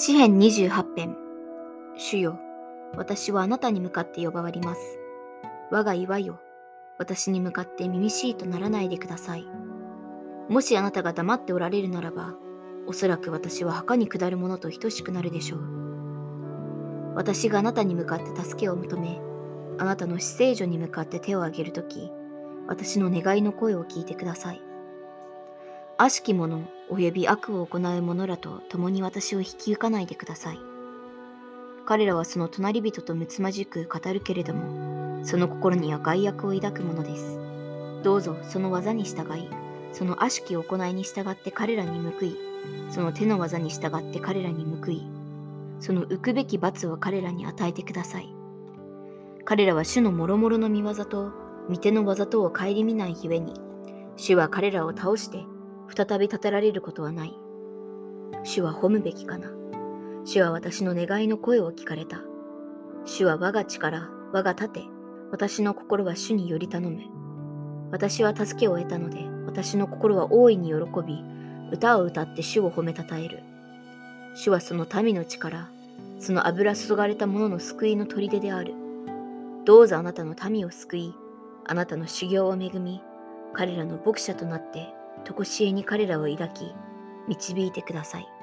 詩編28編主よ、私はあなたに向かって呼ばわります。我が岩よ、私に向かって耳しいとならないでください。もしあなたが黙っておられるならば、おそらく私は墓に下るものと等しくなるでしょう。私があなたに向かって助けを求め、あなたの死聖所に向かって手を挙げるとき、私の願いの声を聞いてください。悪しき者及び悪を行う者らと共に私を引き受かないでください。彼らはその隣人とむつまじく語るけれども、その心には害悪を抱くものです。どうぞその技に従い、その悪しき行いに従って彼らに報い、その手の技に従って彼らに報い、その浮くべき罰を彼らに与えてください。彼らは主の諸々の見業と、御手の技とを顧みないゆえに、主は彼らを倒して再び立てられることはない。主は褒むべきかな。主は私の願いの声を聞かれた。主は我が力、我が盾、私の心は主により頼む。私は助けを得たので、私の心は大いに喜び、歌を歌って主を褒めたたえる。主はその民の力、その油注がれた者の救いの砦である。どうぞあなたの民を救い、あなたの修行を恵み、彼らの牧者となってとこしえに彼らを抱き、導いてください。